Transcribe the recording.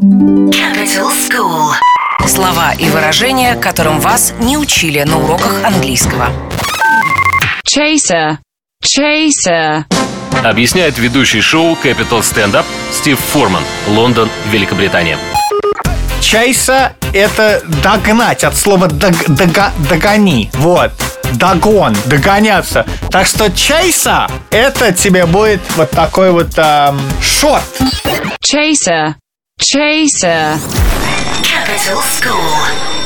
Capital School. Слова и выражения, которым вас не учили на уроках английского. Chaser. Chaser. Объясняет ведущий шоу Capital Stand Up Стив Форман, Лондон, Великобритания. Чайса — это догнать, от слова дог, дога- догони. Вот. Догон, догоняться. Так что чайса — это тебе будет вот такой вот эм, шот. Chaser. Chaser. Capital School.